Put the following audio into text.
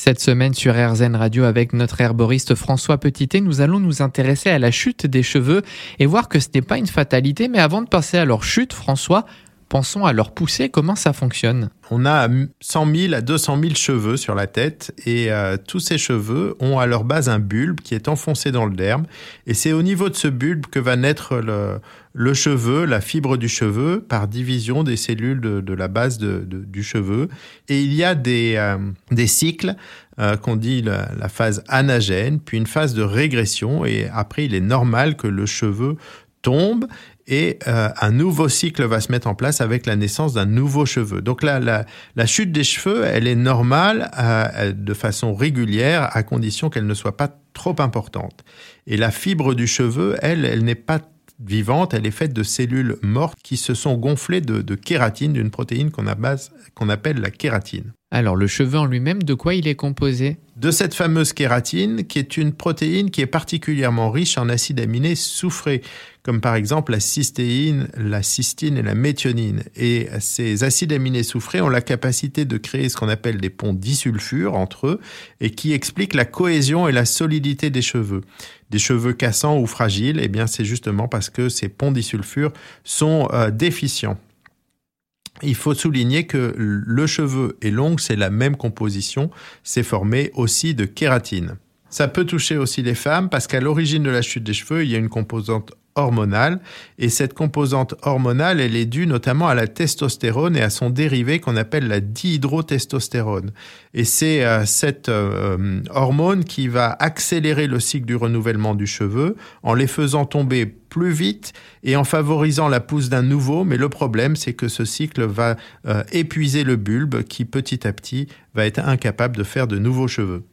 Cette semaine sur RZN Radio avec notre herboriste François Petitet, nous allons nous intéresser à la chute des cheveux et voir que ce n'est pas une fatalité. Mais avant de passer à leur chute, François, pensons à leur poussée. Comment ça fonctionne? On a 100 000 à 200 000 cheveux sur la tête et euh, tous ces cheveux ont à leur base un bulbe qui est enfoncé dans le derme. Et c'est au niveau de ce bulbe que va naître le, cheveu, la fibre du cheveu, par division des cellules de, la base du cheveu. Et il y a des, euh, cycles euh, qu'on dit la, phase anagène, puis une phase de régression, et après il est normal que le cheveu tombe et euh, un nouveau cycle va se mettre en place avec la naissance d'un nouveau cheveu. Donc la, la, chute des cheveux, elle est normale de façon régulière à condition qu'elle ne soit pas trop importante. Et la fibre du cheveu, elle, elle n'est pas vivante, elle est faite de cellules mortes qui se sont gonflées de, kératine, d'une protéine qu'on qu'on appelle la kératine. Alors le cheveu en lui-même, de quoi il est composé? De cette fameuse kératine, qui est une protéine qui est particulièrement riche en acides aminés soufrés, comme par exemple la cystéine, la cystine et la méthionine. Et ces acides aminés soufrés ont la capacité de créer ce qu'on appelle des ponts disulfures entre eux, et qui expliquent la cohésion et la solidité des cheveux. Des cheveux cassants ou fragiles, eh bien c'est justement parce que ces ponts disulfures sont euh, déficients il faut souligner que le cheveu et l'ongle, c'est la même composition, c'est formé aussi de kératine. Ça peut toucher aussi les femmes parce qu'à l'origine de la chute des cheveux, il y a une composante hormonale. Et cette composante hormonale, elle est due notamment à la testostérone et à son dérivé qu'on appelle la dihydrotestostérone. Et c'est euh, cette euh, hormone qui va accélérer le cycle du renouvellement du cheveu en les faisant tomber plus vite et en favorisant la pousse d'un nouveau. Mais le problème, c'est que ce cycle va euh, épuiser le bulbe qui petit à petit va être incapable de faire de nouveaux cheveux.